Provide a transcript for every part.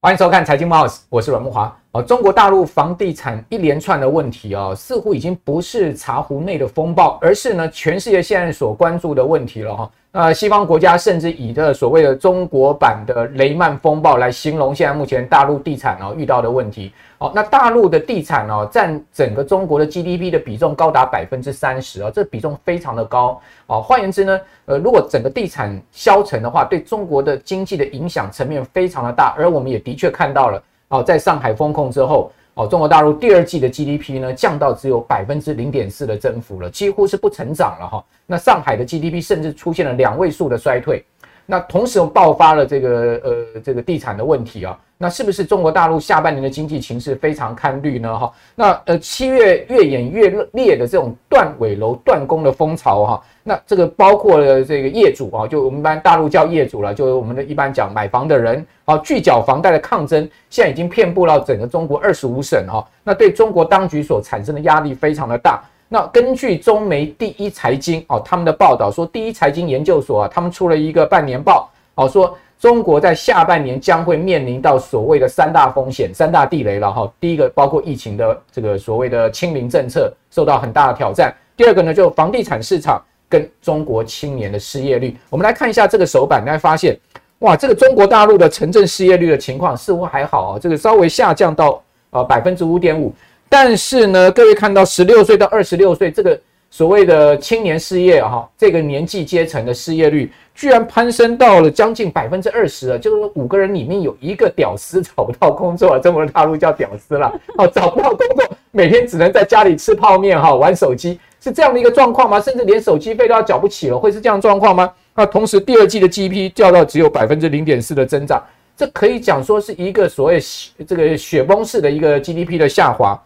欢迎收看《财经猫》，我是阮慕华。哦，中国大陆房地产一连串的问题啊，似乎已经不是茶壶内的风暴，而是呢，全世界现在所关注的问题了哈。呃西方国家甚至以这所谓的中国版的雷曼风暴来形容现在目前大陆地产哦遇到的问题。哦，那大陆的地产哦占整个中国的 GDP 的比重高达百分之三十啊，这比重非常的高。哦，换言之呢，呃，如果整个地产消沉的话，对中国的经济的影响层面非常的大。而我们也的确看到了，哦，在上海封控之后。哦，中国大陆第二季的 GDP 呢，降到只有百分之零点四的增幅了，几乎是不成长了哈。那上海的 GDP 甚至出现了两位数的衰退。那同时又爆发了这个呃这个地产的问题啊，那是不是中国大陆下半年的经济情势非常看绿呢？哈，那呃七月越演越烈的这种断尾楼断供的风潮哈，那这个包括了这个业主啊，就我们一般大陆叫业主了，就我们的一般讲买房的人啊，拒缴房贷的抗争，现在已经遍布到整个中国二十五省哈，那对中国当局所产生的压力非常的大。那根据中媒第一财经哦，他们的报道说，第一财经研究所啊，他们出了一个半年报哦，说中国在下半年将会面临到所谓的三大风险、三大地雷了哈。第一个包括疫情的这个所谓的清零政策受到很大的挑战，第二个呢，就房地产市场跟中国青年的失业率。我们来看一下这个手板，大家发现哇，这个中国大陆的城镇失业率的情况似乎还好啊，这个稍微下降到呃百分之五点五。但是呢，各位看到十六岁到二十六岁这个所谓的青年失业哈，这个年纪阶层的失业率居然攀升到了将近百分之二十了，就是说五个人里面有一个屌丝找不到工作，中国大陆叫屌丝了 哦，找不到工作，每天只能在家里吃泡面哈，玩手机，是这样的一个状况吗？甚至连手机费都要缴不起了，会是这样状况吗？那同时第二季的 GDP 掉到只有百分之零点四的增长，这可以讲说是一个所谓这个雪崩式的一个 GDP 的下滑。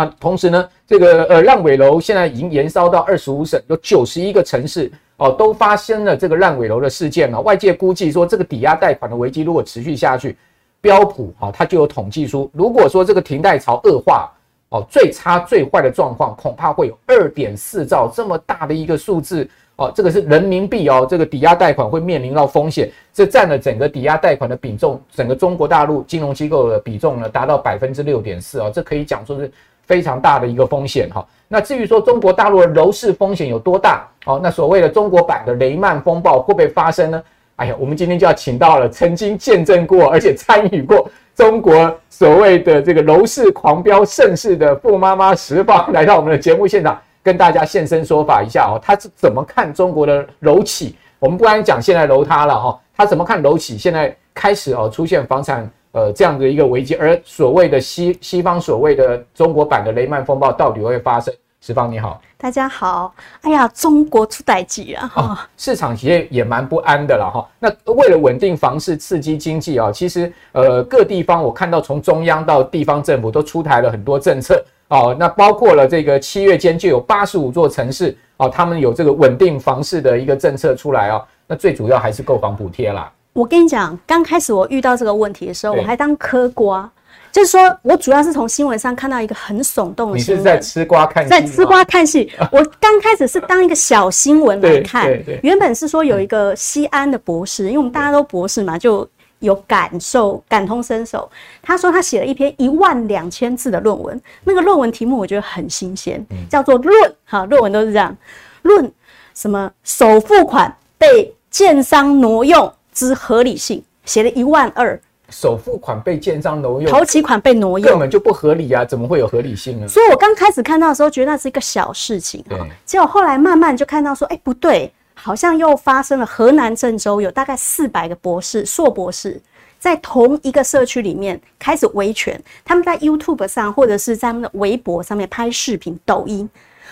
啊，同时呢，这个呃烂尾楼现在已经延烧到二十五省，有九十一个城市哦，都发生了这个烂尾楼的事件了。外界估计说，这个抵押贷款的危机如果持续下去，标普啊它就有统计出，如果说这个停贷潮恶化哦，最差最坏的状况恐怕会有二点四兆这么大的一个数字哦，这个是人民币哦，这个抵押贷款会面临到风险，这占了整个抵押贷款的比重，整个中国大陆金融机构的比重呢达到百分之六点四哦，这可以讲说是。非常大的一个风险哈，那至于说中国大陆的楼市风险有多大哦？那所谓的中国版的雷曼风暴会不会发生呢？哎呀，我们今天就要请到了曾经见证过而且参与过中国所谓的这个楼市狂飙盛世的富妈妈十方来到我们的节目现场，跟大家现身说法一下哦。他是怎么看中国的楼企？我们不然讲现在楼塌了哈，他怎么看楼企？现在开始哦出现房产。呃，这样的一个危机，而所谓的西西方所谓的中国版的雷曼风暴到底会发生？十方你好，大家好。哎呀，中国出代志啊！哈、哦，市场其实也蛮不安的了哈。那为了稳定房市、刺激经济啊，其实呃各地方我看到从中央到地方政府都出台了很多政策哦。那包括了这个七月间就有八十五座城市哦，他们有这个稳定房市的一个政策出来啊。那最主要还是购房补贴啦。我跟你讲，刚开始我遇到这个问题的时候，我还当嗑瓜，就是说我主要是从新闻上看到一个很耸动的新闻。你是在吃瓜看戏？在吃瓜看戏。我刚开始是当一个小新闻来看，对对对，原本是说有一个西安的博士，因为我们大家都博士嘛，就有感受、感同身受。他说他写了一篇一万两千字的论文，那个论文题目我觉得很新鲜，叫做论“论”哈，论文都是这样，论什么首付款被建商挪用。之合理性写了一万二，首付款被建商挪用，头期款被挪用，根本就不合理啊！怎么会有合理性呢？所以我刚开始看到的时候，觉得那是一个小事情哈。结果后来慢慢就看到说，哎，不对，好像又发生了。河南郑州有大概四百个博士、硕博士，在同一个社区里面开始维权，他们在 YouTube 上或者是在他们的微博上面拍视频、抖音。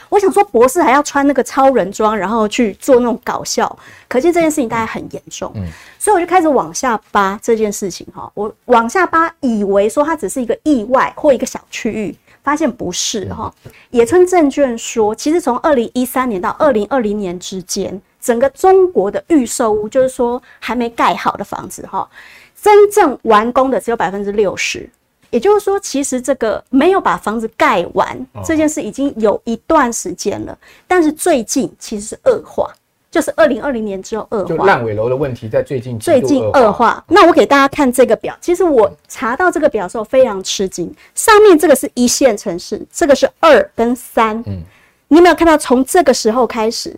我想说，博士还要穿那个超人装，然后去做那种搞笑，可见这件事情大概很严重。嗯，所以我就开始往下扒这件事情哈。我往下扒，以为说它只是一个意外或一个小区域，发现不是哈。野村证券说，其实从二零一三年到二零二零年之间，整个中国的预售屋，就是说还没盖好的房子哈，真正完工的只有百分之六十。也就是说，其实这个没有把房子盖完、哦、这件事已经有一段时间了，但是最近其实是恶化，就是二零二零年之后恶化，就烂尾楼的问题在最近最近恶化。那我给大家看这个表，其实我查到这个表的时候非常吃惊，上面这个是一线城市，这个是二跟三，嗯，你有没有看到从这个时候开始，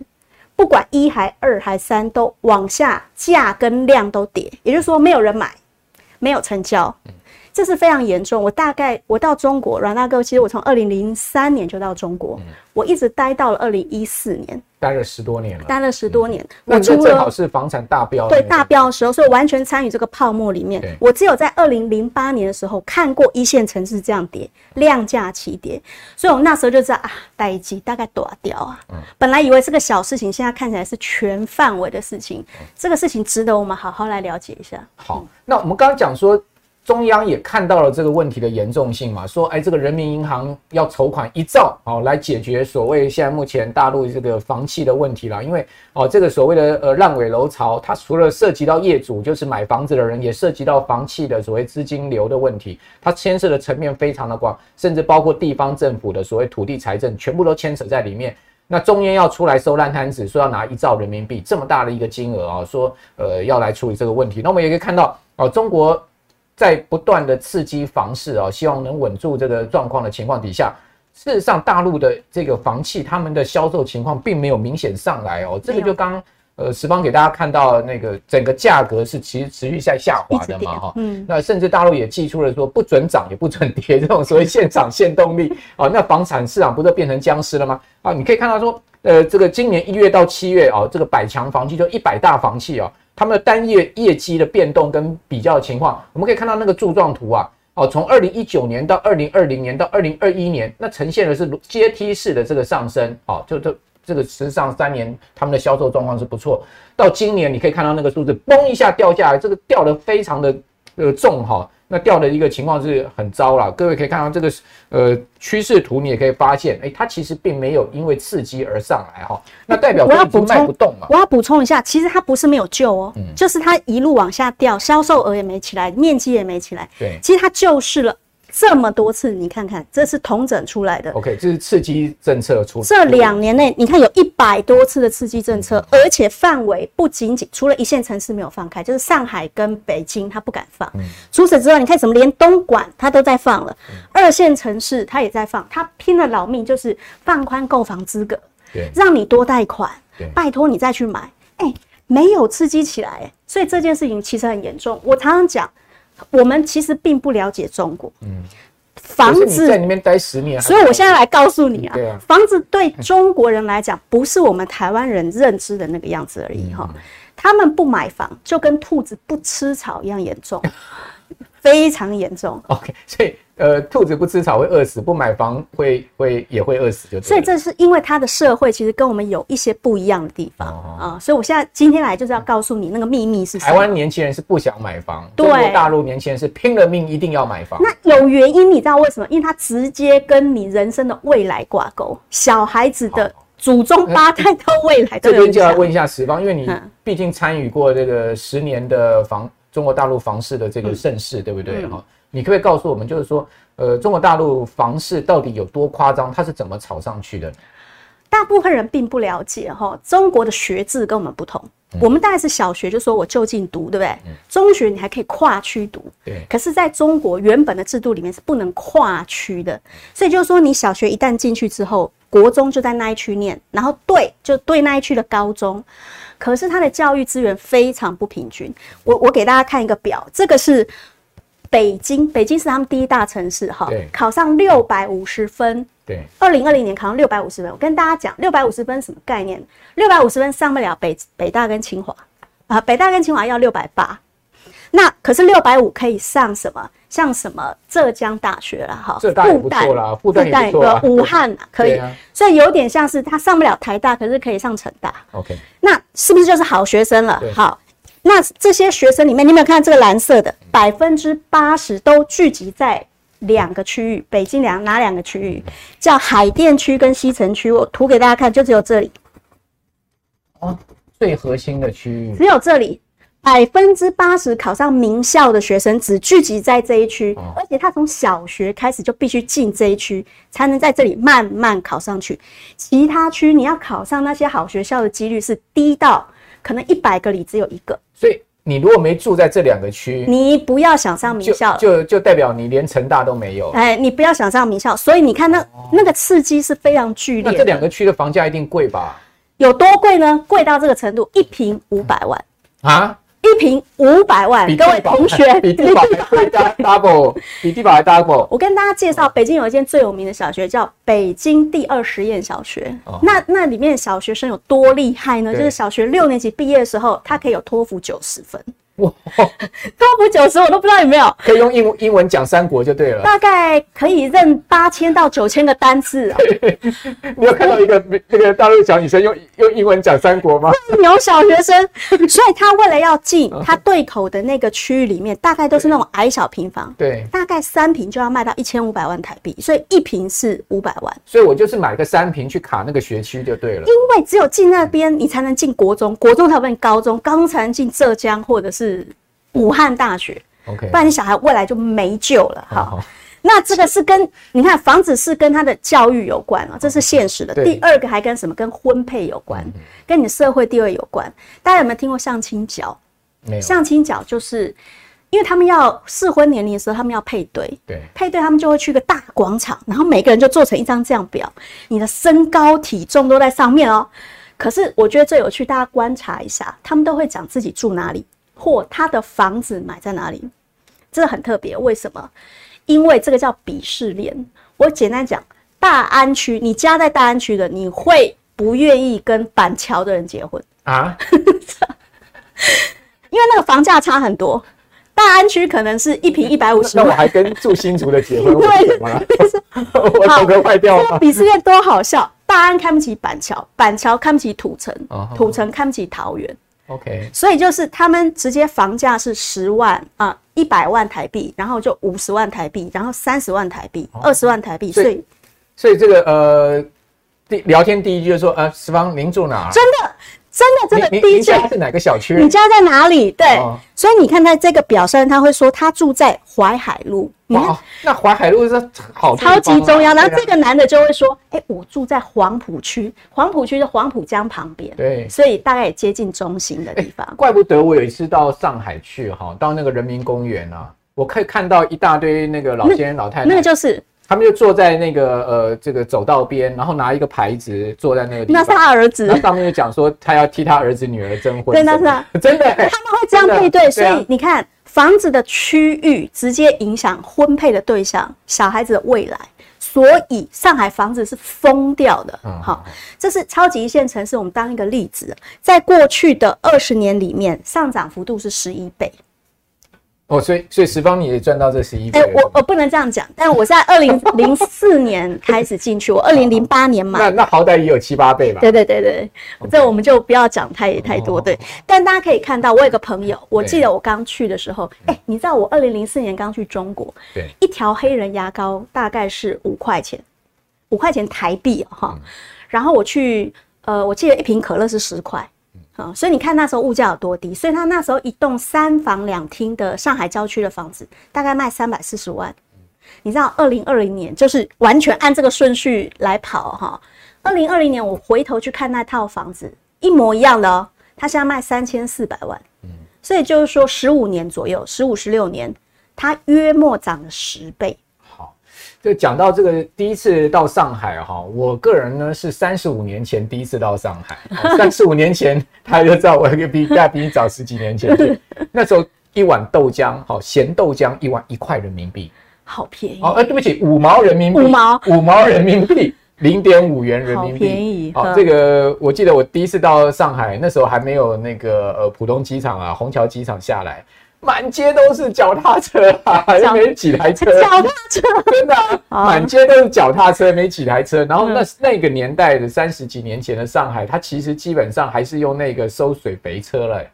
不管一还二还三都往下，价跟量都跌，也就是说没有人买，没有成交。嗯这是非常严重。我大概我到中国，阮大哥，其实我从二零零三年就到中国，嗯、我一直待到了二零一四年，待了十多年了，待了十多年。嗯、我正好是房产大飙，对大飙的时候，所以完全参与这个泡沫里面。我只有在二零零八年的时候看过一线城市这样跌，量价齐跌，所以我那时候就知道啊，待机大概多掉啊。嗯、本来以为是个小事情，现在看起来是全范围的事情。嗯、这个事情值得我们好好来了解一下。好，那我们刚刚讲说。中央也看到了这个问题的严重性嘛，说，哎，这个人民银行要筹款一兆，哦，来解决所谓现在目前大陆这个房企的问题了。因为，哦，这个所谓的呃烂尾楼潮，它除了涉及到业主，就是买房子的人，也涉及到房企的所谓资金流的问题，它牵涉的层面非常的广，甚至包括地方政府的所谓土地财政，全部都牵扯在里面。那中央要出来收烂摊子，说要拿一兆人民币这么大的一个金额啊，说，呃，要来处理这个问题。那我们也可以看到，哦，中国。在不断的刺激房市啊，希望能稳住这个状况的情况底下，事实上大陆的这个房企他们的销售情况并没有明显上来哦。这个就刚呃十方给大家看到那个整个价格是其实持续在下滑的嘛哈。嗯。那甚至大陆也祭出了说不准涨也不准跌这种所谓限涨限动力啊，那房产市场不是变成僵尸了吗？啊，你可以看到说呃这个今年一月到七月啊，这个百强房企就一百大房企啊。他们的单月业绩的变动跟比较情况，我们可以看到那个柱状图啊，哦，从二零一九年到二零二零年到二零二一年，那呈现的是阶梯式的这个上升，哦，就这这个实际上三年他们的销售状况是不错，到今年你可以看到那个数字嘣一下掉下来，这个掉的非常的呃重哈。那掉的一个情况是很糟了，各位可以看到这个呃趋势图，你也可以发现，哎，它其实并没有因为刺激而上来哈。那代表我要补充，不动嘛。我要补充一下，其实它不是没有救哦，嗯、就是它一路往下掉，销售额也没起来，面积也没起来。对，其实它就是了。这么多次，你看看，这是统整出来的。OK，这是刺激政策出。这两年内，你看有一百多次的刺激政策，嗯、而且范围不仅仅除了一线城市没有放开，就是上海跟北京它不敢放。嗯、除此之外，你看什么连东莞它都在放了，嗯、二线城市它也在放，他拼了老命就是放宽购房资格，对，让你多贷款，对，拜托你再去买。哎，没有刺激起来，所以这件事情其实很严重。我常常讲。我们其实并不了解中国，嗯，房子在里面待十年，所以我现在来告诉你啊，啊，房子对中国人来讲不是我们台湾人认知的那个样子而已哈，他们不买房就跟兔子不吃草一样严重。非常严重。OK，所以呃，兔子不吃草会饿死，不买房会会也会饿死，就所以这是因为它的社会其实跟我们有一些不一样的地方啊、哦呃。所以我现在今天来就是要告诉你那个秘密是什么。台湾年轻人是不想买房，对，中国大陆年轻人是拼了命一定要买房。那有原因，你知道为什么？因为它直接跟你人生的未来挂钩，小孩子的祖宗八代到未来的。这边就要问一下十方，因为你毕竟参与过这个十年的房。中国大陆房市的这个盛世，嗯、对不对？哈、嗯，你可不可以告诉我们，就是说，呃，中国大陆房市到底有多夸张？它是怎么炒上去的？大部分人并不了解哈，中国的学制跟我们不同。嗯、我们大概是小学就说我就近读，对不对？嗯、中学你还可以跨区读，对。可是在中国原本的制度里面是不能跨区的，所以就是说你小学一旦进去之后，国中就在那一区念，然后对就对那一区的高中。可是它的教育资源非常不平均。我我给大家看一个表，这个是北京，北京是他们第一大城市哈，对考上六百五十分。对，二零二零年考上六百五十分。我跟大家讲，六百五十分什么概念？六百五十分上不了北北大跟清华啊，北大跟清华要六百八。那可是六百五可以上什么？像什么浙江大学了哈，复旦啦，复旦也不错，武汉可以，所以有点像是他上不了台大，可是可以上成大。OK，那是不是就是好学生了？好，那这些学生里面，你有没有看这个蓝色的？百分之八十都聚集在两个区域，北京两哪两个区域？叫海淀区跟西城区。我图给大家看，就只有这里。哦，最核心的区域，只有这里。百分之八十考上名校的学生只聚集在这一区，哦、而且他从小学开始就必须进这一区，才能在这里慢慢考上去。其他区你要考上那些好学校的几率是低到可能一百个里只有一个。所以你如果没住在这两个区，你不要想上名校就就，就代表你连成大都没有。哎，你不要想上名校，所以你看那、哦、那个刺激是非常剧烈。那这两个区的房价一定贵吧？有多贵呢？贵到这个程度，一平五百万啊！一坪五百万，各位同学，比地堡还贵 double，比地堡还 double。我跟大家介绍，北京有一间最有名的小学，叫北京第二实验小学。哦、那那里面小学生有多厉害呢？就是小学六年级毕业的时候，他可以有托福九十分。哇，托福九十我都不知道有没有，可以用英文英文讲三国就对了。大概可以认八千到九千个单字啊。你有看到一个那个大陆小女生用用英文讲三国吗？有小学生，所以他为了要进他对口的那个区域里面，大概都是那种矮小平房。对，大概三平就要卖到一千五百万台币，所以一平是五百万。所以我就是买个三平去卡那个学区就对了。因为只有进那边，你才能进国中，国中才能进高中，高中才能进浙江或者是。是武汉大学，OK，不然你小孩未来就没救了。好，好，那这个是跟你看房子是跟他的教育有关啊，这是现实的。第二个还跟什么？跟婚配有关，跟你的社会地位有关。大家有没有听过相亲角？相亲角就是因为他们要适婚年龄的时候，他们要配对，对，配对他们就会去个大广场，然后每个人就做成一张这样表，你的身高体重都在上面哦。可是我觉得最有趣，大家观察一下，他们都会讲自己住哪里。或他的房子买在哪里，这个很特别。为什么？因为这个叫鄙视链。我简单讲，大安区，你家在大安区的，你会不愿意跟板桥的人结婚啊？因为那个房价差很多。大安区可能是一平一百五十万，那我还跟住新竹的结婚？对，我头壳坏掉了。鄙视链多好笑！大安看不起板桥，板桥看不起土城，土城看不起桃园。OK，所以就是他们直接房价是十万啊，一百万台币，然后就五十万台币，然后三十万台币，二十万台币。所以，所以这个呃，第聊天第一句就说呃，十方您住哪儿？真的。真的，真的，第一家是哪个小区？你家在哪里？对，哦、所以你看，他这个表上，他会说他住在淮海路。哇，那淮海路是好、啊、超级中央。然后这个男的就会说：“哎、欸，我住在黄浦区，黄浦区是黄浦江旁边，对，所以大概也接近中心的地方。欸”怪不得我有一次到上海去哈，到那个人民公园啊，我可以看到一大堆那个老先生、老太太，那个就是。他们就坐在那个呃这个走道边，然后拿一个牌子坐在那个地方。那是他儿子。那上面就讲说他要替他儿子女儿征婚。对，那是他。真的。他们会这样配对，所以你看房子的区域直接影响婚配的对象，小孩子的未来。所以上海房子是疯掉的。好，这是超级一线城市。我们当一个例子，在过去的二十年里面，上涨幅度是十一倍。哦，所以所以十方你也赚到这十一倍。哎，我我不能这样讲，但我在二零零四年开始进去，我二零零八年买，那那好歹也有七八倍吧？对对对对，Okay. 这我们就不要讲太太多。对，但大家可以看到，我有个朋友，我记得我刚去的时候，哎，你知道我二零零四年刚去中国，对，一条黑人牙膏大概是五块钱，五块钱台币哈，然后我去，呃，我记得一瓶可乐是十块。所以你看那时候物价有多低，所以他那时候一栋三房两厅的上海郊区的房子，大概卖三百四十万。你知道，二零二零年就是完全按这个顺序来跑哈。二零二零年我回头去看那套房子，一模一样的哦，他现在卖三千四百万。所以就是说十五年左右，十五十六年，它约莫涨了十倍。就讲到这个第一次到上海哈，我个人呢是三十五年前第一次到上海，三十五年前他就知道我比大比你早十几年前去，那时候一碗豆浆好咸豆浆一碗一块人民币，好便宜。哦，哎对不起五毛人民币，五毛。五毛人民币零点五元人民币，便宜好这个我记得我第一次到上海那时候还没有那个呃浦东机场啊虹桥机场下来。满街都是脚踏车啊，又没几台车。脚踏车真的，满街都是脚踏车，没几台车。然后那那个年代的三十几年前的上海，它其实基本上还是用那个收水肥车了。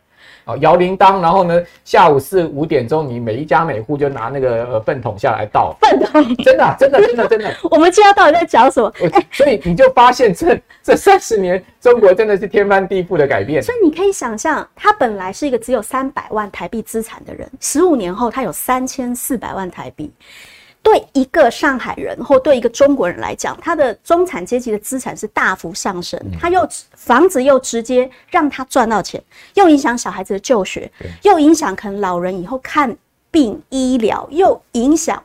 哦，摇铃铛，然后呢，下午四五点钟，你每一家每户就拿那个呃粪桶下来倒。粪桶，真的、啊，真的，真的，真的。我们今天到底在讲什么？欸、所以你就发现这这三十年，中国真的是天翻地覆的改变。所以你可以想象，他本来是一个只有三百万台币资产的人，十五年后他有三千四百万台币。对一个上海人或对一个中国人来讲，他的中产阶级的资产是大幅上升，他又房子又直接让他赚到钱，又影响小孩子的就学，又影响可能老人以后看病医疗，又影响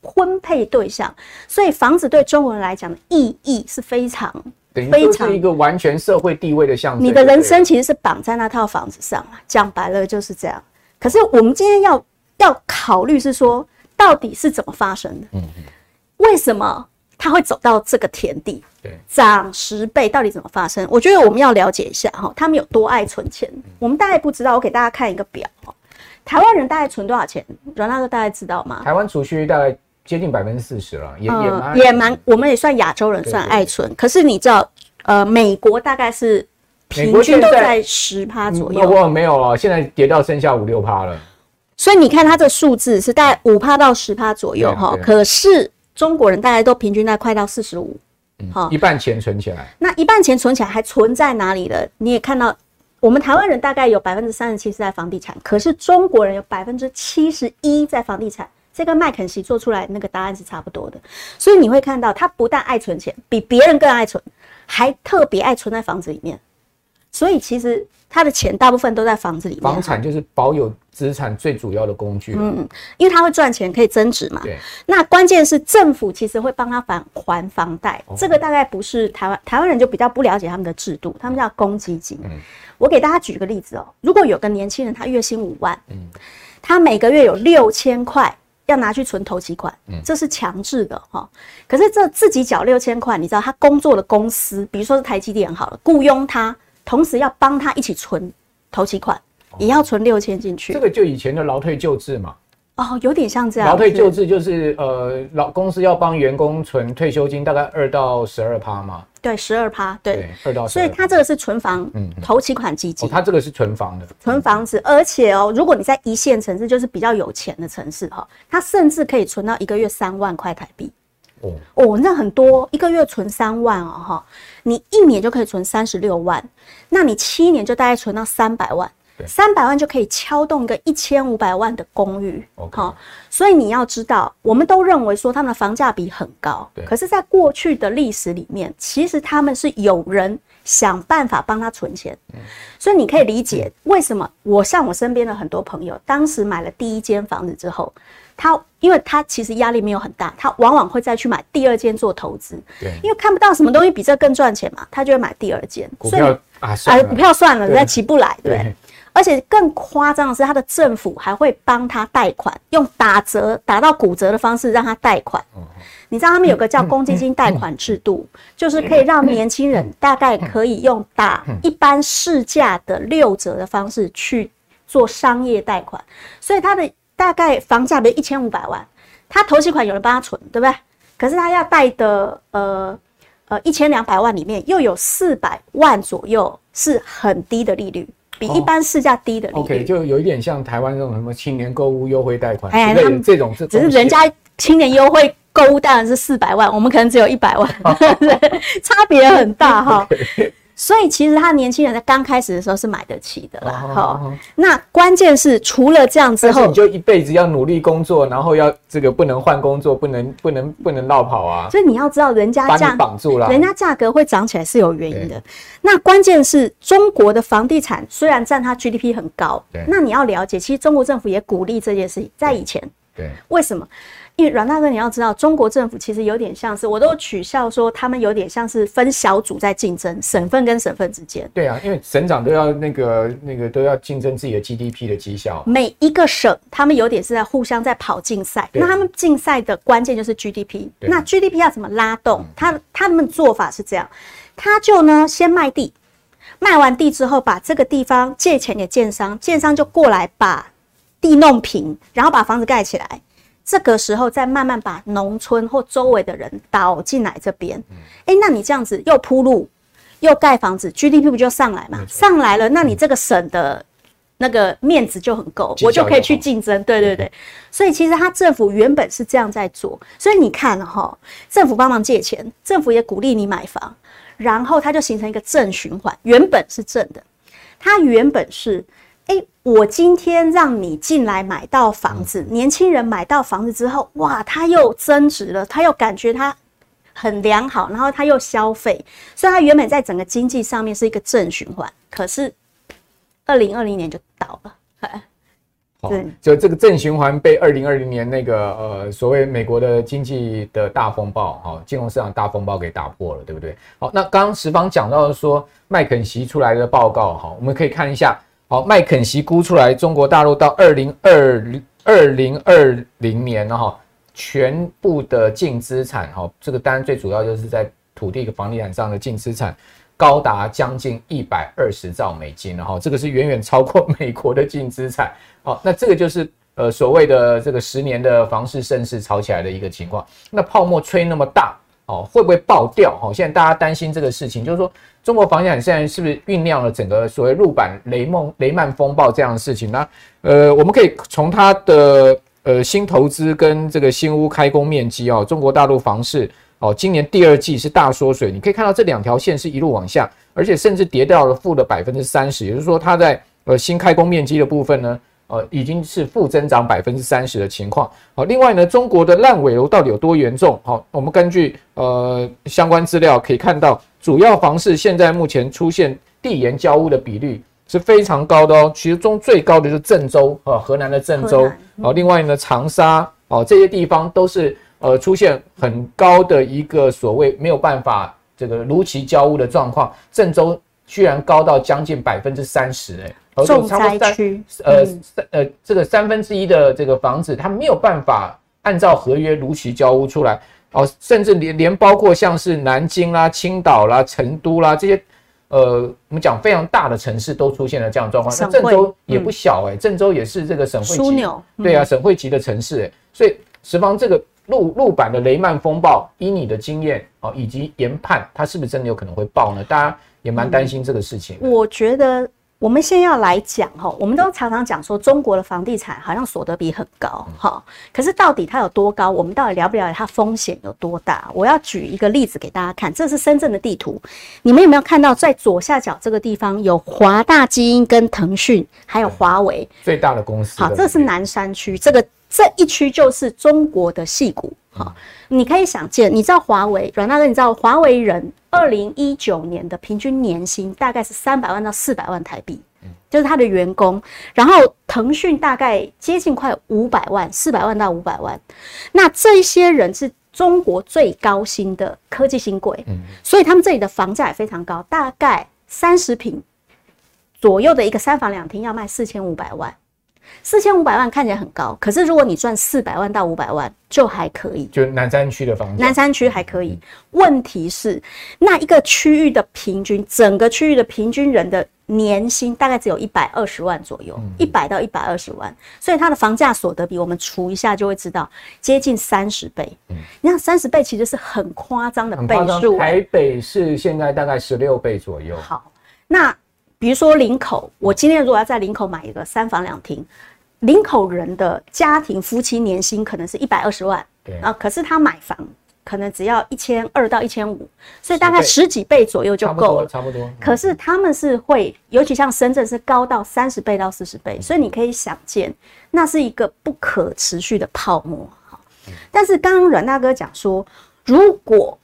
婚配对象，所以房子对中国人来讲的意义是非常非常是一个完全社会地位的象征。你的人生其实是绑在那套房子上，讲白了就是这样。可是我们今天要要考虑是说。到底是怎么发生的？嗯嗯，为什么他会走到这个田地？对，涨十倍到底怎么发生？我觉得我们要了解一下哈，他们有多爱存钱。我们大概不知道，我给大家看一个表哈。台湾人大概存多少钱？阮大哥大概知道吗？台湾储蓄大概接近百分之四十了，也也蛮也蛮，我们也算亚洲人算爱存。可是你知道，呃，美国大概是平均都在十趴左右。我没有了，现在跌到剩下五六趴了。所以你看，它这数字是大概五趴到十趴左右哈，可是中国人大概都平均在快到四十五，好，一半钱存起来。那一半钱存起来还存在哪里了？你也看到，我们台湾人大概有百分之三十七是在房地产，可是中国人有百分之七十一在房地产，这跟麦肯锡做出来那个答案是差不多的。所以你会看到，他不但爱存钱，比别人更爱存，还特别爱存在房子里面。所以其实他的钱大部分都在房子里面。房产就是保有资产最主要的工具。嗯，因为他会赚钱，可以增值嘛。对。那关键是政府其实会帮他返还房贷，哦、这个大概不是台湾台湾人就比较不了解他们的制度，他们叫公积金。嗯。我给大家举个例子哦，如果有个年轻人他月薪五万，嗯，他每个月有六千块要拿去存投期款，嗯，这是强制的哈。可是这自己缴六千块，你知道他工作的公司，比如说是台积电好了，雇佣他。同时要帮他一起存头期款，也要存六千进去。这个就以前的劳退救治嘛。哦，有点像这样。劳退救治就是呃，老公司要帮员工存退休金，大概二到十二趴嘛。对，十二趴，对，二到十二。所以他这个是存房，嗯，头期款基金。他这个是存房的，存房子，而且哦，如果你在一线城市，就是比较有钱的城市哈，他甚至可以存到一个月三万块台币。哦哦，那很多，一个月存三万哦哈。你一年就可以存三十六万，那你七年就大概存到三百万，三百万就可以敲动个一千五百万的公寓。好所以你要知道，我们都认为说他们的房价比很高，对可是，在过去的历史里面，其实他们是有人想办法帮他存钱。嗯、所以你可以理解为什么我像我身边的很多朋友，当时买了第一间房子之后。他，因为他其实压力没有很大，他往往会再去买第二间做投资。对，因为看不到什么东西比这更赚钱嘛，他就会买第二间。股票所以啊，啊，股票算了，人家起不来，对。对，而且更夸张的是，他的政府还会帮他贷款，用打折打到骨折的方式让他贷款。嗯、你知道他们有个叫公积金贷款制度，嗯、就是可以让年轻人大概可以用打一般市价的六折的方式去做商业贷款，所以他的。大概房价比如一千五百万，他头期款有人帮他存，对不对？可是他要贷的呃呃一千两百万里面又有四百万左右是很低的利率，比一般市价低的利率。哦、OK，就有一点像台湾这种什么青年购物优惠贷款，哎，他们这种是只是人家青年优惠购物当然是四百万，我们可能只有一百万，差别很大哈。Okay 所以其实他年轻人在刚开始的时候是买得起的啦，好，那关键是除了这样之后，你就一辈子要努力工作，然后要这个不能换工作，不能不能不能落跑啊。所以你要知道，人家价把你绑住了，人家价格会涨起来是有原因的。那关键是中国的房地产虽然占它 GDP 很高，那你要了解，其实中国政府也鼓励这件事情，在以前，对，为什么？因为阮大哥，你要知道，中国政府其实有点像是，我都取笑说，他们有点像是分小组在竞争，省份跟省份之间。对啊，因为省长都要那个那个都要竞争自己的 GDP 的绩效。每一个省，他们有点是在互相在跑竞赛。那他们竞赛的关键就是 GDP。那 GDP 要怎么拉动？他他们做法是这样，他就呢先卖地，卖完地之后，把这个地方借钱给建商，建商就过来把地弄平，然后把房子盖起来。这个时候再慢慢把农村或周围的人导进来这边，哎，那你这样子又铺路又盖房子，GDP 不就上来嘛？上来了，那你这个省的那个面子就很够，我就可以去竞争。对对对，所以其实他政府原本是这样在做，所以你看哈，政府帮忙借钱，政府也鼓励你买房，然后它就形成一个正循环。原本是正的，它原本是，哎，我今天让你进来买到房子，年轻人买到房子之后，哇，他又增值了，他又感觉他很良好，然后他又消费，所以他原本在整个经济上面是一个正循环，可是。二零二零年就倒了，对，就这个正循环被二零二零年那个呃所谓美国的经济的大风暴哈，金融市场大风暴给打破了，对不对？好，那刚刚石方讲到说麦肯锡出来的报告哈，我们可以看一下，好，麦肯锡估出来中国大陆到二零二零二零二零年哈，全部的净资产哈，这个当然最主要就是在土地和房地产上的净资产。高达将近一百二十兆美金了哈，这个是远远超过美国的净资产。好，那这个就是呃所谓的这个十年的房市盛世炒起来的一个情况。那泡沫吹那么大哦，会不会爆掉？哦，现在大家担心这个事情，就是说中国房地产现在是不是酝酿了整个所谓陆版雷梦雷曼风暴这样的事情呢？呃，我们可以从它的呃新投资跟这个新屋开工面积哦，中国大陆房市。哦，今年第二季是大缩水，你可以看到这两条线是一路往下，而且甚至跌到了负的百分之三十，也就是说，它在呃新开工面积的部分呢，呃已经是负增长百分之三十的情况。好，另外呢，中国的烂尾楼到底有多严重？好，我们根据呃相关资料可以看到，主要房市现在目前出现地延交屋的比率是非常高的哦，其中最高的就是郑州啊，河南的郑州。好，另外呢，长沙哦这些地方都是。呃，出现很高的一个所谓没有办法这个如期交屋的状况，郑州居然高到将近百分之三十，哎，重灾区，呃，三呃这个三分之一的这个房子，它没有办法按照合约如期交屋出来，哦，甚至连连包括像是南京啦、青岛啦、成都啦这些，呃，我们讲非常大的城市都出现了这样的状况。那郑州也不小哎，郑州也是这个省会级，对啊，省会级的城市哎，所以十方这个。陆陆版的雷曼风暴，以你的经验啊，以及研判，它是不是真的有可能会爆呢？大家也蛮担心这个事情。我觉得我们先要来讲哈，我们都常常讲说中国的房地产好像所得比很高哈，可是到底它有多高？我们到底了不了解它风险有多大？我要举一个例子给大家看，这是深圳的地图，你们有没有看到在左下角这个地方有华大基因跟腾讯还有华为最大的公司？好，这是南山区这个。这一区就是中国的戏骨，好，你可以想见，你知道华为阮大哥，你知道华为人二零一九年的平均年薪大概是三百万到四百万台币，就是他的员工，然后腾讯大概接近快五百万，四百万到五百万，那这些人是中国最高薪的科技新贵，所以他们这里的房价也非常高，大概三十平左右的一个三房两厅要卖四千五百万。四千五百万看起来很高，可是如果你赚四百万到五百万就还可以，就南山区的房子，南山区还可以。问题是，那一个区域的平均，整个区域的平均人的年薪大概只有一百二十万左右，一百到一百二十万，所以它的房价所得比我们除一下就会知道，接近三十倍。你看三十倍其实是很夸张的倍数。台北市现在大概十六倍左右。好，那。比如说林口，我今天如果要在林口买一个三房两厅，林口人的家庭夫妻年薪可能是一百二十万，对啊，可是他买房可能只要一千二到一千五，所以大概十几倍左右就够了，差不多。差不多。可是他们是会，尤其像深圳是高到三十倍到四十倍，所以你可以想见，那是一个不可持续的泡沫。好，但是刚刚阮大哥讲说，如果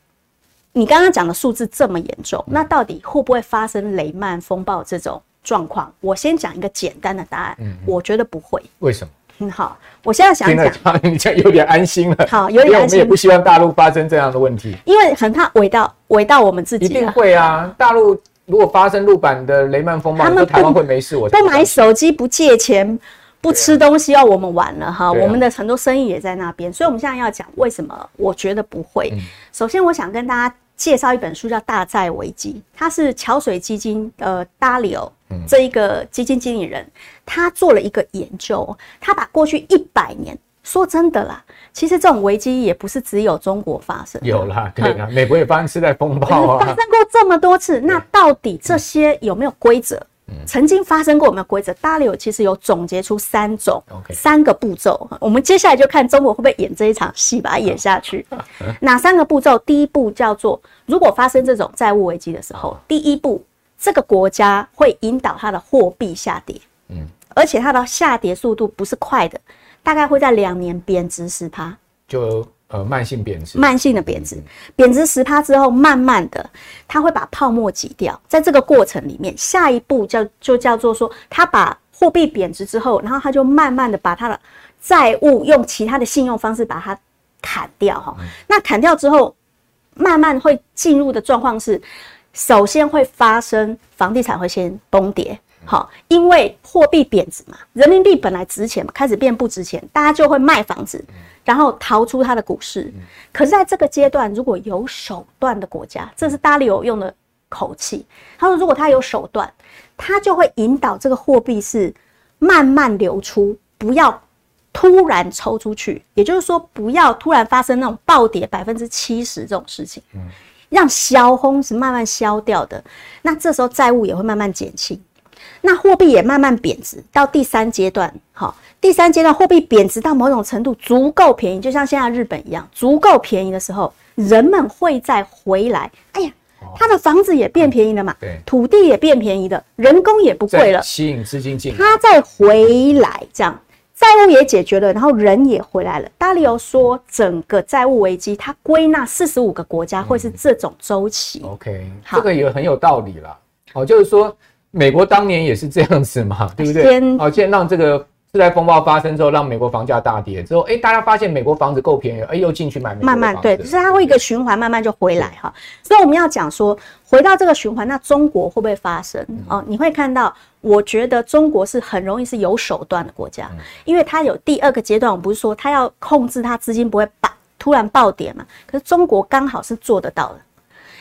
你刚刚讲的数字这么严重，那到底会不会发生雷曼风暴这种状况？我先讲一个简单的答案，嗯，我觉得不会。为什么？嗯，好，我现在想讲，你这样有点安心了。好，有点安心。我们也不希望大陆发生这样的问题，因为很怕围到围到我们自己。一定会啊！大陆如果发生陆版的雷曼风暴，他们台湾会没事。我不买手机，不借钱，不吃东西，要我们玩了哈。我们的很多生意也在那边，所以我们现在要讲为什么？我觉得不会。首先，我想跟大家。介绍一本书叫《大债危机》，它是桥水基金呃 Dalio 这一个基金经理人，他做了一个研究，他把过去一百年，说真的啦，其实这种危机也不是只有中国发生，有啦，对啦，美国也发生次贷风暴啊，发生过这么多次，那到底这些有没有规则？曾经发生过我们的规则，大力有其实有总结出三种.三个步骤。我们接下来就看中国会不会演这一场戏，把它演下去。哪三个步骤？第一步叫做，如果发生这种债务危机的时候，第一步，这个国家会引导它的货币下跌，嗯，而且它的下跌速度不是快的，大概会在两年贬值十趴，就。呃，慢性贬值，慢性的贬值，贬值十趴之后，慢慢的，它会把泡沫挤掉。在这个过程里面，下一步叫就叫做说，它把货币贬值之后，然后它就慢慢的把它的债务用其他的信用方式把它砍掉哈。那砍掉之后，慢慢会进入的状况是，首先会发生房地产会先崩跌。好，因为货币贬值嘛，人民币本来值钱嘛，开始变不值钱，大家就会卖房子，然后逃出它的股市。可是在这个阶段，如果有手段的国家，这是大力有用的口气。他说，如果他有手段，他就会引导这个货币是慢慢流出，不要突然抽出去。也就是说，不要突然发生那种暴跌百分之七十这种事情，让消轰是慢慢消掉的。那这时候债务也会慢慢减轻。那货币也慢慢贬值，到第三阶段，好，第三阶段货币贬值到某种程度足够便宜，就像现在日本一样，足够便宜的时候，人们会再回来。哎呀，他的房子也变便宜了嘛，对，土地也变便宜了，人工也不贵了，吸引资金进来，他再回来，这样债务也解决了，然后人也回来了。大力欧说，整个债务危机，他归纳四十五个国家会是这种周期。嗯、OK，好这个也很有道理了。哦，就是说。美国当年也是这样子嘛，对不对？好，先让这个次贷风暴发生之后，让美国房价大跌之后，哎，大家发现美国房子够便宜，哎，又进去买美国房子。慢慢对，就是它会一个循环，慢慢就回来哈。所以我们要讲说，回到这个循环，那中国会不会发生？哦，你会看到，我觉得中国是很容易是有手段的国家，因为它有第二个阶段，我不是说它要控制它资金不会爆突然暴跌嘛？可是中国刚好是做得到的。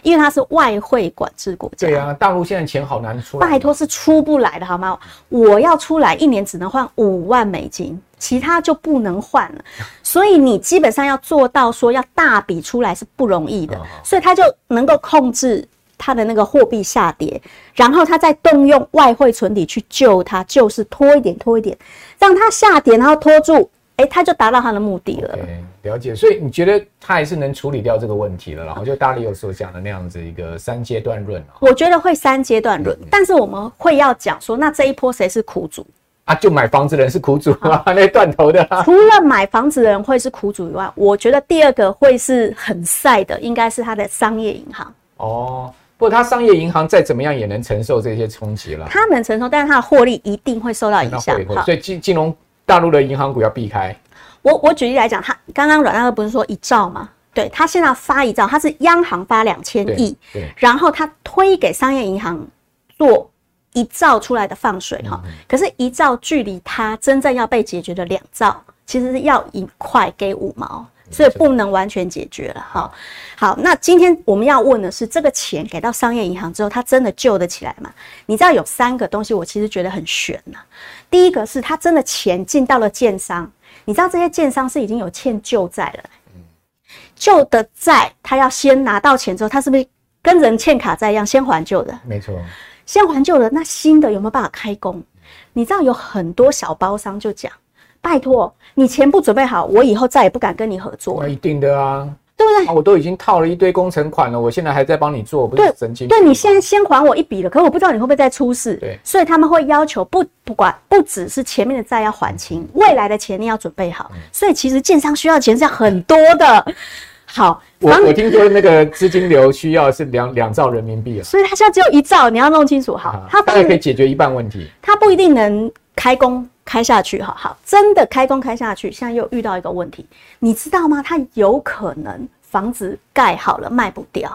因为它是外汇管制国家，对啊，大陆现在钱好难出来，拜托是出不来的好吗？我要出来一年只能换五万美金，其他就不能换了。所以你基本上要做到说要大笔出来是不容易的，所以他就能够控制他的那个货币下跌，然后他再动用外汇存底去救它，就是拖一点拖一点，让它下跌，然后拖住。哎，他就达到他的目的了。Okay, 了解，所以你觉得他还是能处理掉这个问题了？然后就大力有所讲的那样子一个三阶段论。我觉得会三阶段论，嗯、但是我们会要讲说，那这一波谁是苦主啊？就买房子的人是苦主啊，那断头的、啊。除了买房子的人会是苦主以外，我觉得第二个会是很晒的，应该是他的商业银行。哦，不过他商业银行再怎么样也能承受这些冲击了。他能承受，但是他的获利一定会受到影响。所以金金融。大陆的银行股要避开。我我举例来讲，他刚刚阮大哥不是说一兆吗？对，他现在发一兆，他是央行发两千亿，然后他推给商业银行做一兆出来的放水哈。嗯、可是，一兆距离他真正要被解决的两兆，其实是要一块给五毛，所以不能完全解决了哈。好，那今天我们要问的是，这个钱给到商业银行之后，他真的救得起来吗？你知道有三个东西，我其实觉得很悬呐。第一个是他真的钱进到了建商，你知道这些建商是已经有欠旧债了，旧的债他要先拿到钱之后，他是不是跟人欠卡债一样先还旧的？没错，先还旧的，那新的有没有办法开工？你知道有很多小包商就讲，拜托你钱不准备好，我以后再也不敢跟你合作。那一定的啊。对不对、啊？我都已经套了一堆工程款了，我现在还在帮你做，不是神经？对，你现在先还我一笔了，可是我不知道你会不会再出事。对，所以他们会要求不不管，不只是前面的债要还清，未来的钱你要准备好。所以其实建商需要钱是要很多的。好，我我听说那个资金流需要是两两兆人民币啊，所以他现在只有一兆，你要弄清楚。好，他大概可以解决一半问题。他不一定能开工开下去。好好，真的开工开下去，现在又遇到一个问题，你知道吗？它有可能。房子盖好了卖不掉，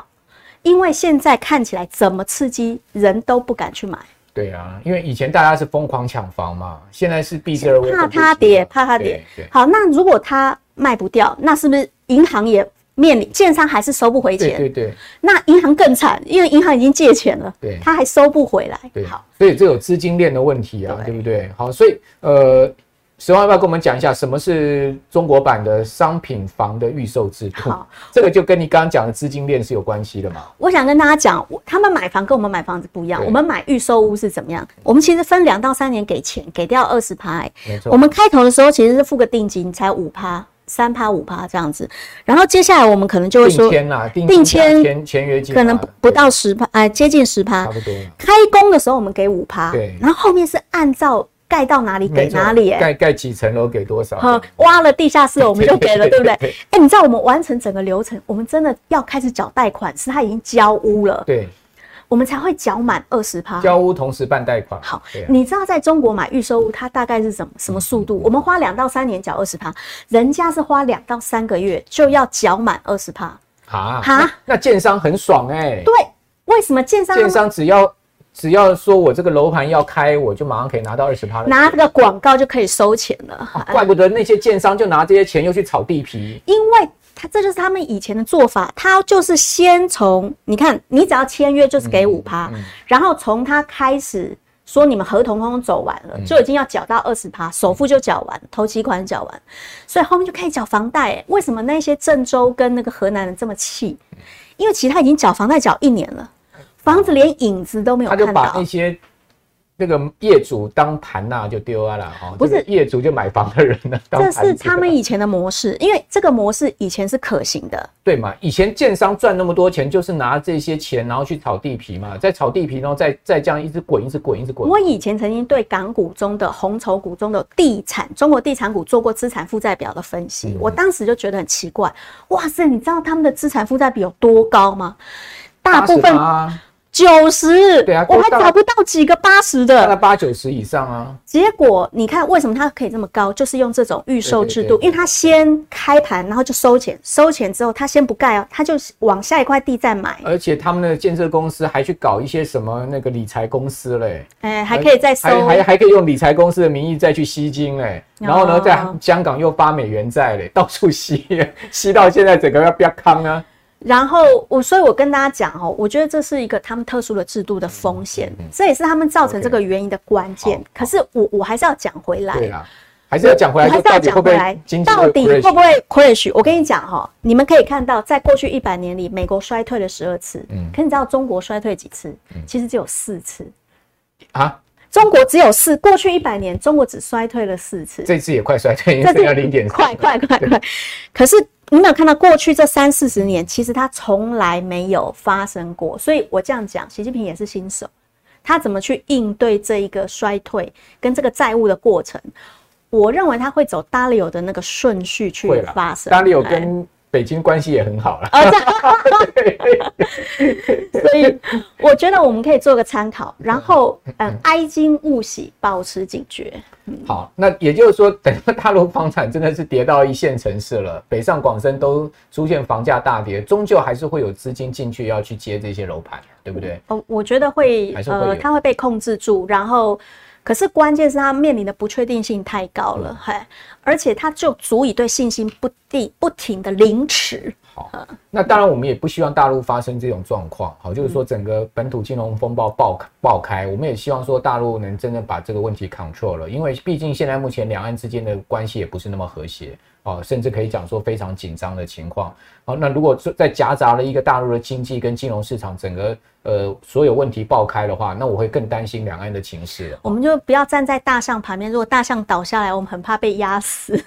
因为现在看起来怎么刺激人都不敢去买。对啊，因为以前大家是疯狂抢房嘛，现在是避之而怕它跌，怕它跌。好，那如果它卖不掉，那是不是银行也面临建商还是收不回钱？对对对。那银行更惨，因为银行已经借钱了，对，他还收不回来。对，好，所以这有资金链的问题啊，对不对？好，所以呃。石万要不要跟我们讲一下什么是中国版的商品房的预售制度？好，这个就跟你刚刚讲的资金链是有关系的嘛？我想跟大家讲，他们买房跟我们买房子不一样。我们买预售屋是怎么样？我们其实分两到三年给钱，给掉二十趴。没错。我们开头的时候其实是付个定金，才五趴、三趴、五趴这样子。然后接下来我们可能就会说定签啊，定签签签约金，可能不到十趴，哎，接近十趴。差不多。开工的时候我们给五趴，对。然后后面是按照。盖到哪里给哪里，盖盖几层楼给多少？挖了地下室我们就给了，对不对？哎，你知道我们完成整个流程，我们真的要开始缴贷款，是他已经交屋了，对，我们才会缴满二十趴。交屋同时办贷款。好，你知道在中国买预售屋，它大概是什么什么速度？我们花两到三年缴二十趴，人家是花两到三个月就要缴满二十趴。啊哈，那建商很爽哎。对，为什么建商？建商只要。只要说我这个楼盘要开，我就马上可以拿到二十趴拿这个广告就可以收钱了。啊，怪不得那些建商就拿这些钱又去炒地皮，因为他这就是他们以前的做法，他就是先从你看，你只要签约就是给五趴，嗯嗯，然后从他开始说你们合同通通走完了，就已经要缴到二十趴，首付就缴完，头期款缴完，所以后面就可以缴房贷。为什么那些郑州跟那个河南人这么气？因为其实他已经缴房贷缴一年了。房子连影子都没有看到，他就把那些那个业主当盘呐就丢了哈。不是业主就买房的人呢，这是他们以前的模式，因为这个模式以前是可行的。对嘛？以前建商赚那么多钱，就是拿这些钱然后去炒地皮嘛，在炒地皮，然后再再这样一直滚，一直滚，一直滚。我以前曾经对港股中的红筹股中的地产，中国地产股做过资产负债表的分析，嗯、我当时就觉得很奇怪，哇塞，你知道他们的资产负债比有多高吗？大部分。九十，对啊，我还找不到几个八十的，那八九十以上啊。结果你看，为什么它可以这么高？就是用这种预售制度，因为它先开盘，然后就收钱，收钱之后，它先不盖哦，它就往下一块地再买。而且他们的建设公司还去搞一些什么那个理财公司嘞，哎，还可以再收，还还还可以用理财公司的名义再去吸金嘞，然后呢，在香港又发美元债嘞，到处吸，吸到现在整个要不要康啊？然后我，所以我跟大家讲哦，我觉得这是一个他们特殊的制度的风险，嗯嗯、这也是他们造成这个原因的关键。可是我我还是要讲回来，对啊，还是要讲回来，还是要讲回来，到底会不会 crash？我跟你讲哈，你们可以看到，在过去一百年里，美国衰退了十二次，嗯，可你知道中国衰退几次？嗯、其实只有四次。啊，中国只有四，过去一百年中国只衰退了四次，这次也快衰退，这次 要零点快快快快，可是。你有没有看到过去这三四十年，其实它从来没有发生过。所以我这样讲，习近平也是新手，他怎么去应对这一个衰退跟这个债务的过程？我认为他会走 Dalio 的那个顺序去发生。Dalio 跟北京关系也很好了，所以我觉得我们可以做个参考，然后嗯，哀矜勿喜，保持警觉。好，那也就是说，等到大陆房产真的是跌到一线城市了，北上广深都出现房价大跌，终究还是会有资金进去要去接这些楼盘，对不对？哦，我觉得会，呃，它会被控制住，然后。可是关键是它面临的不确定性太高了，嘿、嗯，而且它就足以对信心不定不停的凌迟。好，那当然我们也不希望大陆发生这种状况，好，就是说整个本土金融风暴爆爆开，我们也希望说大陆能真正把这个问题 control 了，因为毕竟现在目前两岸之间的关系也不是那么和谐。哦，甚至可以讲说非常紧张的情况。好，那如果在夹杂了一个大陆的经济跟金融市场整个呃所有问题爆开的话，那我会更担心两岸的情势。我们就不要站在大象旁边，如果大象倒下来，我们很怕被压死，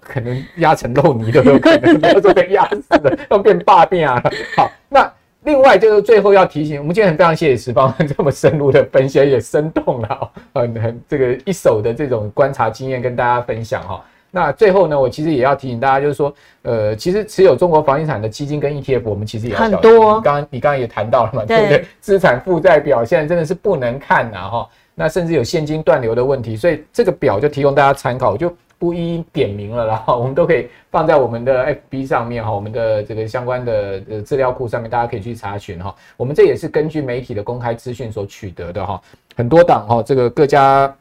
可能压成肉泥都有可能，不要说被压死了，要变霸变啊。好，那另外就是最后要提醒，我们今天很非常谢谢十方这么深入的分析，也生动了，很很这个一手的这种观察经验跟大家分享哈。那最后呢，我其实也要提醒大家，就是说，呃，其实持有中国房地产的基金跟 ETF，我们其实也要很多。刚刚你刚刚也谈到了嘛，对，不对？资产负债表现在真的是不能看呐，哈。那甚至有现金断流的问题，所以这个表就提供大家参考，我就不一一点名了啦。哈，我们都可以放在我们的 FB 上面哈，我们的这个相关的资料库上面，大家可以去查询哈。我们这也是根据媒体的公开资讯所取得的哈，很多档哈，这个各家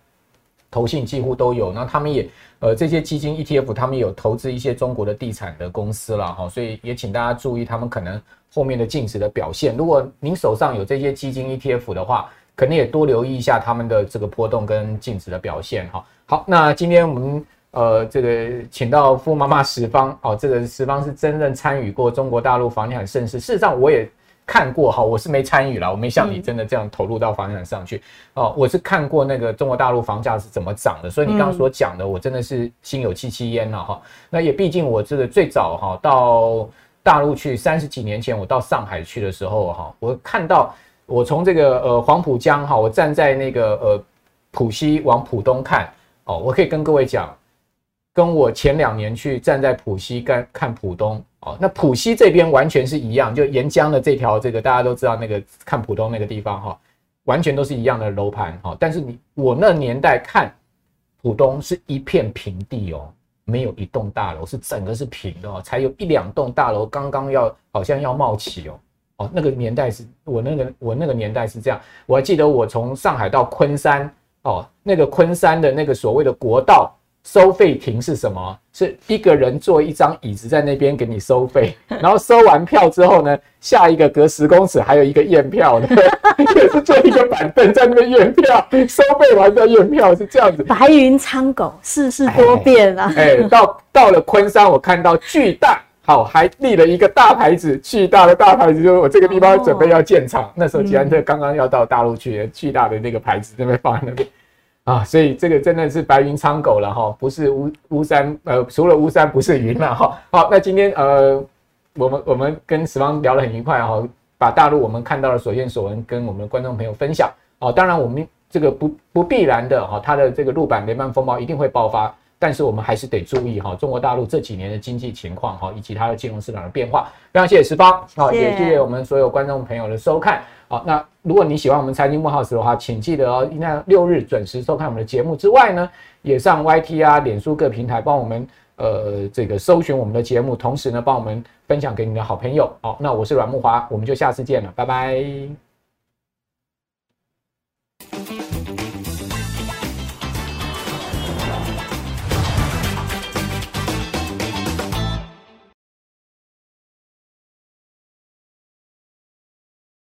投信几乎都有，那他们也。呃，这些基金 ETF 他们有投资一些中国的地产的公司了哈，所以也请大家注意他们可能后面的净值的表现。如果您手上有这些基金 ETF 的话，可能也多留意一下他们的这个波动跟净值的表现哈。好，那今天我们呃这个请到富妈妈十方哦，这个十方是真正参与过中国大陆房地产盛世，事实上我也。看过哈，我是没参与了，我没像你真的这样投入到房地产上去、嗯、哦。我是看过那个中国大陆房价是怎么涨的，所以你刚刚所讲的，我真的是心有戚戚焉了哈。那也毕竟我这个最早哈到大陆去三十几年前，我到上海去的时候哈，我看到我从这个呃黄浦江哈，我站在那个呃浦西往浦东看哦，我可以跟各位讲，跟我前两年去站在浦西看看浦东。哦，那浦西这边完全是一样，就沿江的这条，这个大家都知道，那个看浦东那个地方哈，完全都是一样的楼盘哈。但是你我那年代看浦东是一片平地哦，没有一栋大楼，是整个是平的哦，才有一两栋大楼刚刚要好像要冒起哦。哦，那个年代是我那个我那个年代是这样，我还记得我从上海到昆山哦，那个昆山的那个所谓的国道。收费亭是什么？是一个人坐一张椅子在那边给你收费，然后收完票之后呢，下一个隔十公尺还有一个验票的，也是坐一个板凳在那边验票，收费完再验票，是这样子。白云苍狗，世事多变啊！哎，哎，到到了昆山，我看到巨大，好，还立了一个大牌子，巨大的大牌子，就是我这个地方准备要建厂。哦、那时候捷安特刚刚要到大陆去，巨大的那个牌子那边放在那边。啊，所以这个真的是白云苍狗了哈，不是巫巫山，呃，除了巫山不是云了哈。好，那今天呃，我们我们跟十方聊得很愉快哈，把大陆我们看到的所见所闻跟我们的观众朋友分享。哦，当然我们这个不不必然的哈，它的这个陆版雷曼风暴一定会爆发，但是我们还是得注意哈，中国大陆这几年的经济情况哈，以及它的金融市场的变化。非常谢谢十方，好，也谢谢我们所有观众朋友的收看。好，那如果你喜欢我们财经幕后时的话，请记得哦，那六日准时收看我们的节目之外呢，也上 Y T 啊、脸书各平台帮我们呃这个搜寻我们的节目，同时呢帮我们分享给你的好朋友。好，那我是阮木华，我们就下次见了，拜拜。